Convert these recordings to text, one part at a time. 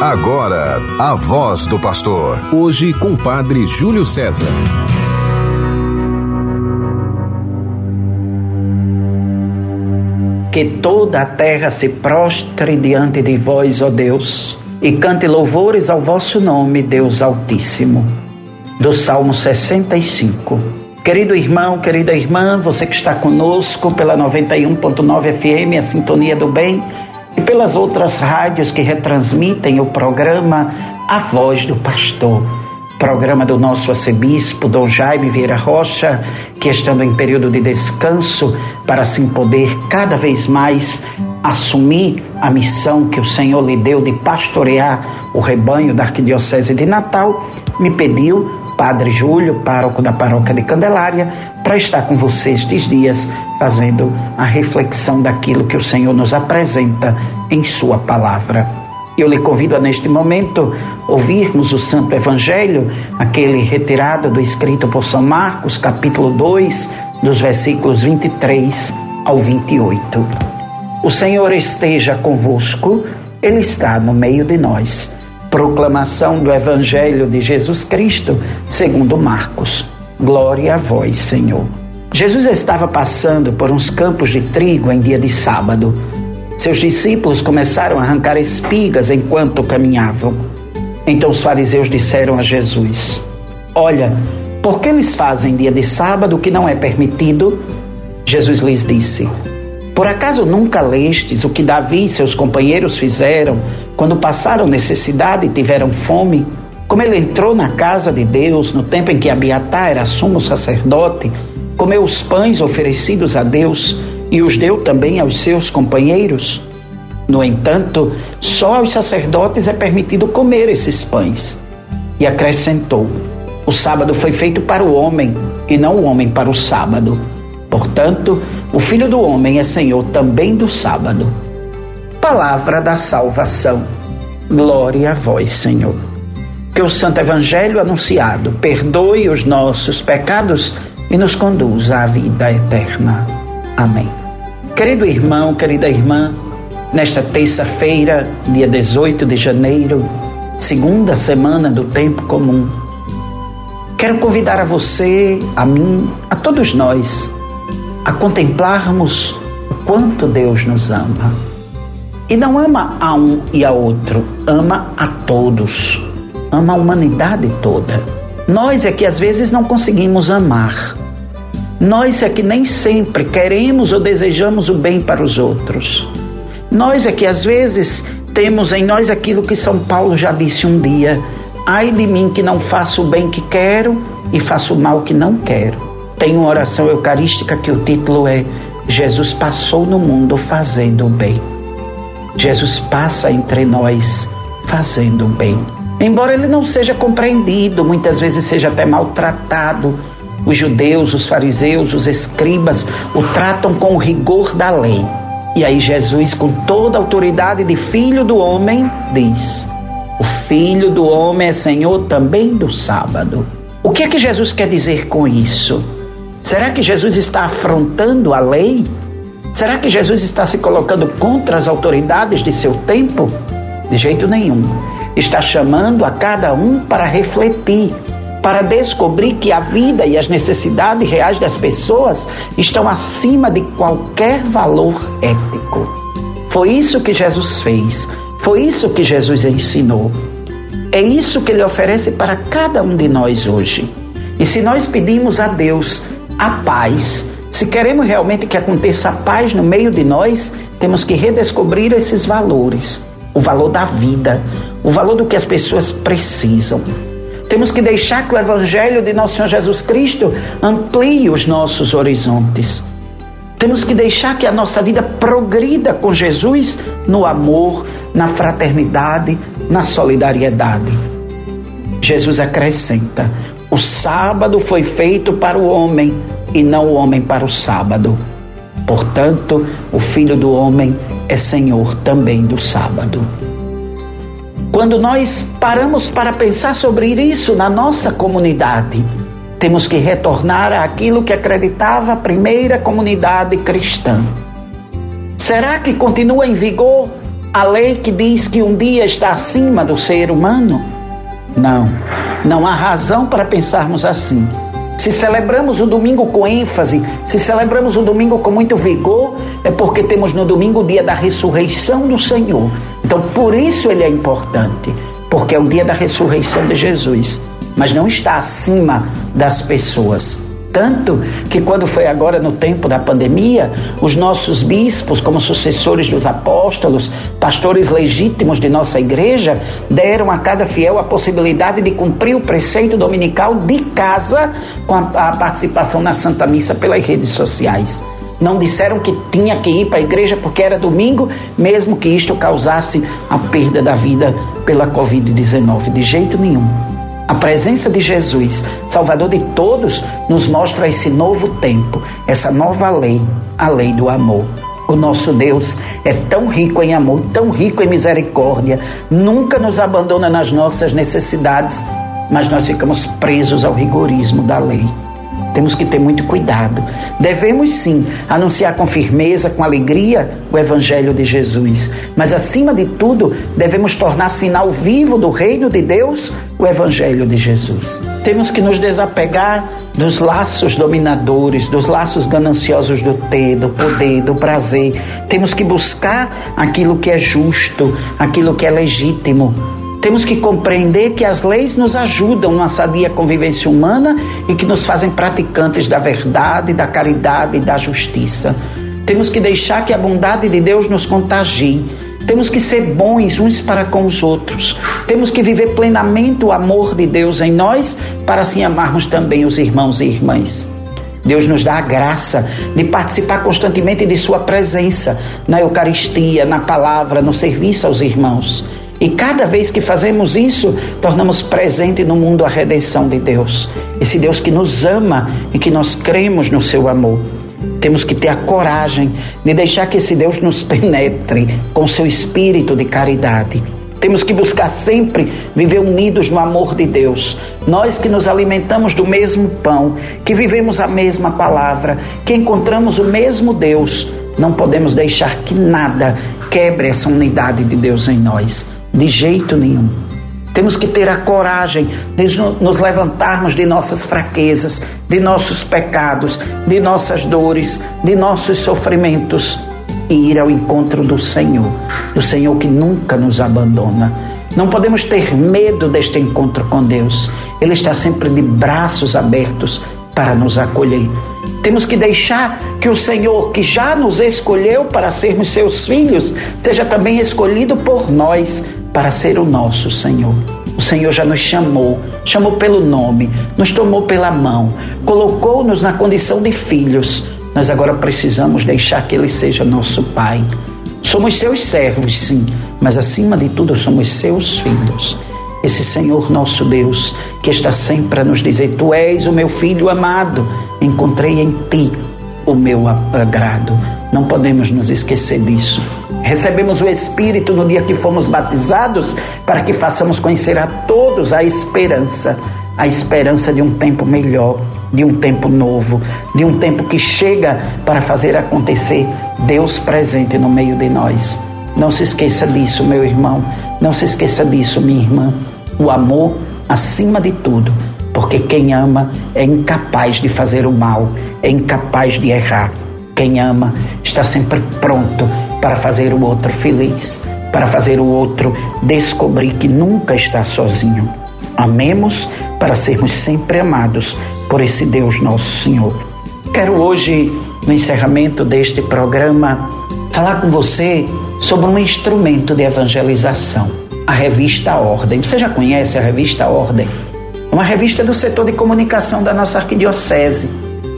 Agora, a voz do pastor. Hoje com o padre Júlio César. Que toda a terra se prostre diante de vós, ó Deus, e cante louvores ao vosso nome, Deus Altíssimo. Do Salmo 65. Querido irmão, querida irmã, você que está conosco pela 91.9 FM, a Sintonia do Bem e pelas outras rádios que retransmitem o programa A Voz do Pastor, programa do nosso arcebispo Dom Jaime Vieira Rocha, que estando em período de descanso, para assim poder cada vez mais assumir a missão que o Senhor lhe deu de pastorear o rebanho da Arquidiocese de Natal, me pediu Padre Júlio, pároco da paróquia de Candelária, para estar com você estes dias, fazendo a reflexão daquilo que o Senhor nos apresenta em Sua palavra. Eu lhe convido a, neste momento, ouvirmos o Santo Evangelho, aquele retirado do escrito por São Marcos, capítulo 2, dos versículos 23 ao 28. O Senhor esteja convosco, Ele está no meio de nós. Proclamação do Evangelho de Jesus Cristo, segundo Marcos. Glória a vós, Senhor. Jesus estava passando por uns campos de trigo em dia de sábado. Seus discípulos começaram a arrancar espigas enquanto caminhavam. Então os fariseus disseram a Jesus: Olha, por que eles fazem dia de sábado o que não é permitido? Jesus lhes disse: por acaso nunca lestes o que Davi e seus companheiros fizeram quando passaram necessidade e tiveram fome? Como ele entrou na casa de Deus no tempo em que Abiatar era sumo sacerdote, comeu os pães oferecidos a Deus e os deu também aos seus companheiros? No entanto, só aos sacerdotes é permitido comer esses pães. E acrescentou: O sábado foi feito para o homem e não o homem para o sábado. Portanto, o Filho do Homem é Senhor também do sábado. Palavra da salvação. Glória a vós, Senhor. Que o Santo Evangelho anunciado perdoe os nossos pecados e nos conduza à vida eterna. Amém. Querido irmão, querida irmã, nesta terça-feira, dia 18 de janeiro, segunda semana do tempo comum, quero convidar a você, a mim, a todos nós, a contemplarmos o quanto Deus nos ama. E não ama a um e a outro, ama a todos, ama a humanidade toda. Nós é que às vezes não conseguimos amar. Nós é que nem sempre queremos ou desejamos o bem para os outros. Nós é que às vezes temos em nós aquilo que São Paulo já disse um dia: ai de mim que não faço o bem que quero e faço o mal que não quero. Tem uma oração eucarística que o título é Jesus passou no mundo fazendo o bem. Jesus passa entre nós fazendo o bem. Embora ele não seja compreendido, muitas vezes seja até maltratado, os judeus, os fariseus, os escribas o tratam com o rigor da lei. E aí Jesus, com toda a autoridade de filho do homem, diz: O filho do homem é Senhor também do sábado. O que é que Jesus quer dizer com isso? Será que Jesus está afrontando a lei? Será que Jesus está se colocando contra as autoridades de seu tempo? De jeito nenhum. Está chamando a cada um para refletir, para descobrir que a vida e as necessidades reais das pessoas estão acima de qualquer valor ético. Foi isso que Jesus fez, foi isso que Jesus ensinou. É isso que ele oferece para cada um de nós hoje. E se nós pedimos a Deus a paz. Se queremos realmente que aconteça a paz no meio de nós, temos que redescobrir esses valores. O valor da vida, o valor do que as pessoas precisam. Temos que deixar que o Evangelho de nosso Senhor Jesus Cristo amplie os nossos horizontes. Temos que deixar que a nossa vida progrida com Jesus no amor, na fraternidade, na solidariedade. Jesus acrescenta: o sábado foi feito para o homem e não o homem para o sábado. Portanto, o Filho do Homem é Senhor também do sábado. Quando nós paramos para pensar sobre isso na nossa comunidade, temos que retornar àquilo que acreditava a primeira comunidade cristã. Será que continua em vigor A lei que diz que um dia está acima do ser humano? Não, não há razão para pensarmos assim. Se celebramos o domingo com ênfase, se celebramos o domingo com muito vigor, é porque temos no domingo o dia da ressurreição do Senhor. Então, por isso ele é importante, porque é o dia da ressurreição de Jesus, mas não está acima das pessoas. Tanto que, quando foi agora no tempo da pandemia, os nossos bispos, como sucessores dos apóstolos, pastores legítimos de nossa igreja, deram a cada fiel a possibilidade de cumprir o preceito dominical de casa com a, participação na Santa Missa pelas redes sociais. Não disseram que tinha que ir para a igreja porque era domingo, mesmo que isto causasse a perda da vida pela Covid-19. De jeito nenhum. A presença de Jesus, Salvador de todos, nos mostra esse novo tempo, essa nova lei, a lei do amor. O nosso Deus é tão rico em amor, tão rico em misericórdia, nunca nos abandona nas nossas necessidades, mas nós ficamos presos ao rigorismo da lei. Temos que ter muito cuidado. Devemos sim anunciar com firmeza, com alegria, o Evangelho de Jesus. Mas acima de tudo, devemos tornar sinal vivo do reino de Deus o Evangelho de Jesus. Temos que nos desapegar dos laços dominadores, dos laços gananciosos do ter, do poder, do prazer. Temos que buscar aquilo que é justo, aquilo que é legítimo temos que compreender que as leis nos ajudam na sadia convivência humana e que nos fazem praticantes da verdade, da caridade e da justiça. Temos que deixar que a bondade de Deus nos contagie. Temos que ser bons uns para com os outros. Temos que viver plenamente o amor de Deus em nós para assim amarmos também os irmãos e irmãs. Deus nos dá a graça de participar constantemente de Sua presença na Eucaristia, na palavra, no serviço aos irmãos. E cada vez que fazemos isso, tornamos presente no mundo a redenção de Deus. Esse Deus que nos ama e que nós cremos no seu amor. Temos que ter a coragem de deixar que esse Deus nos penetre com seu espírito de caridade. Temos que buscar sempre viver unidos no amor de Deus. Nós que nos alimentamos do mesmo pão, que vivemos a mesma palavra, que encontramos o mesmo Deus, não podemos deixar que nada quebre essa unidade de Deus em nós. De jeito nenhum. Temos que ter a coragem de nos levantarmos de nossas fraquezas, de nossos pecados, de nossas dores, de nossos sofrimentos e ir ao encontro do Senhor, do Senhor que nunca nos abandona. Não podemos ter medo deste encontro com Deus. Ele está sempre de braços abertos para nos acolher. Temos que deixar que o Senhor, que já nos escolheu para sermos seus filhos, seja também escolhido por nós para ser o nosso Senhor. O Senhor já nos chamou, chamou pelo nome, nos tomou pela mão, colocou-nos na condição de filhos. Nós agora precisamos deixar que Ele seja nosso Pai. Somos seus servos, sim, mas acima de tudo somos seus filhos. Esse Senhor nosso Deus, que está sempre a nos dizer: Tu és o meu filho amado, encontrei em ti o meu agrado. Não podemos nos esquecer disso. Recebemos o Espírito no dia que fomos batizados para que façamos conhecer a todos a esperança, a esperança de um tempo melhor, de um tempo novo, de um tempo que chega para fazer acontecer Deus presente no meio de nós. Não se esqueça disso, meu irmão, não se esqueça disso, minha irmã. O amor acima de tudo, porque quem ama é incapaz de fazer o mal, é incapaz de errar. Quem ama está sempre pronto para fazer o outro feliz, para fazer o outro descobrir que nunca está sozinho. Amemos para sermos sempre amados por esse Deus nosso Senhor. Quero hoje, no encerramento deste programa, falar com você sobre um instrumento de evangelização, a revista Ordem. Você já conhece a revista Ordem? É uma revista do setor de comunicação da nossa arquidiocese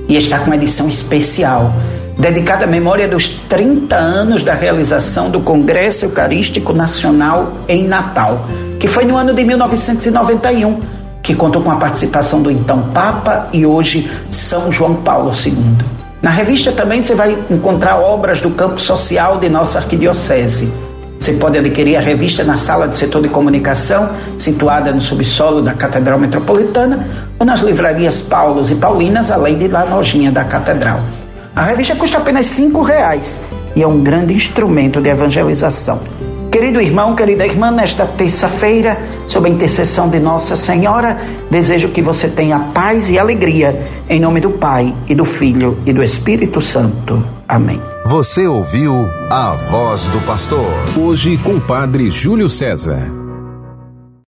e está com uma edição especial dedicada à memória dos 30 anos da realização do Congresso Eucarístico Nacional em Natal, que foi no ano de 1991, que contou com a participação do então Papa e hoje São João Paulo II. Na revista também você vai encontrar obras do campo social de nossa arquidiocese. Você pode adquirir a revista na sala do setor de comunicação, situada no subsolo da Catedral Metropolitana, ou nas livrarias Paulos e Paulinas, além de lá na lojinha da Catedral. A revista custa apenas cinco reais e é um grande instrumento de evangelização. Querido irmão, querida irmã, nesta terça-feira, sob a intercessão de Nossa Senhora, desejo que você tenha paz e alegria, em nome do Pai e do Filho e do Espírito Santo. Amém. Você ouviu a voz do pastor. Hoje com o Padre Júlio César.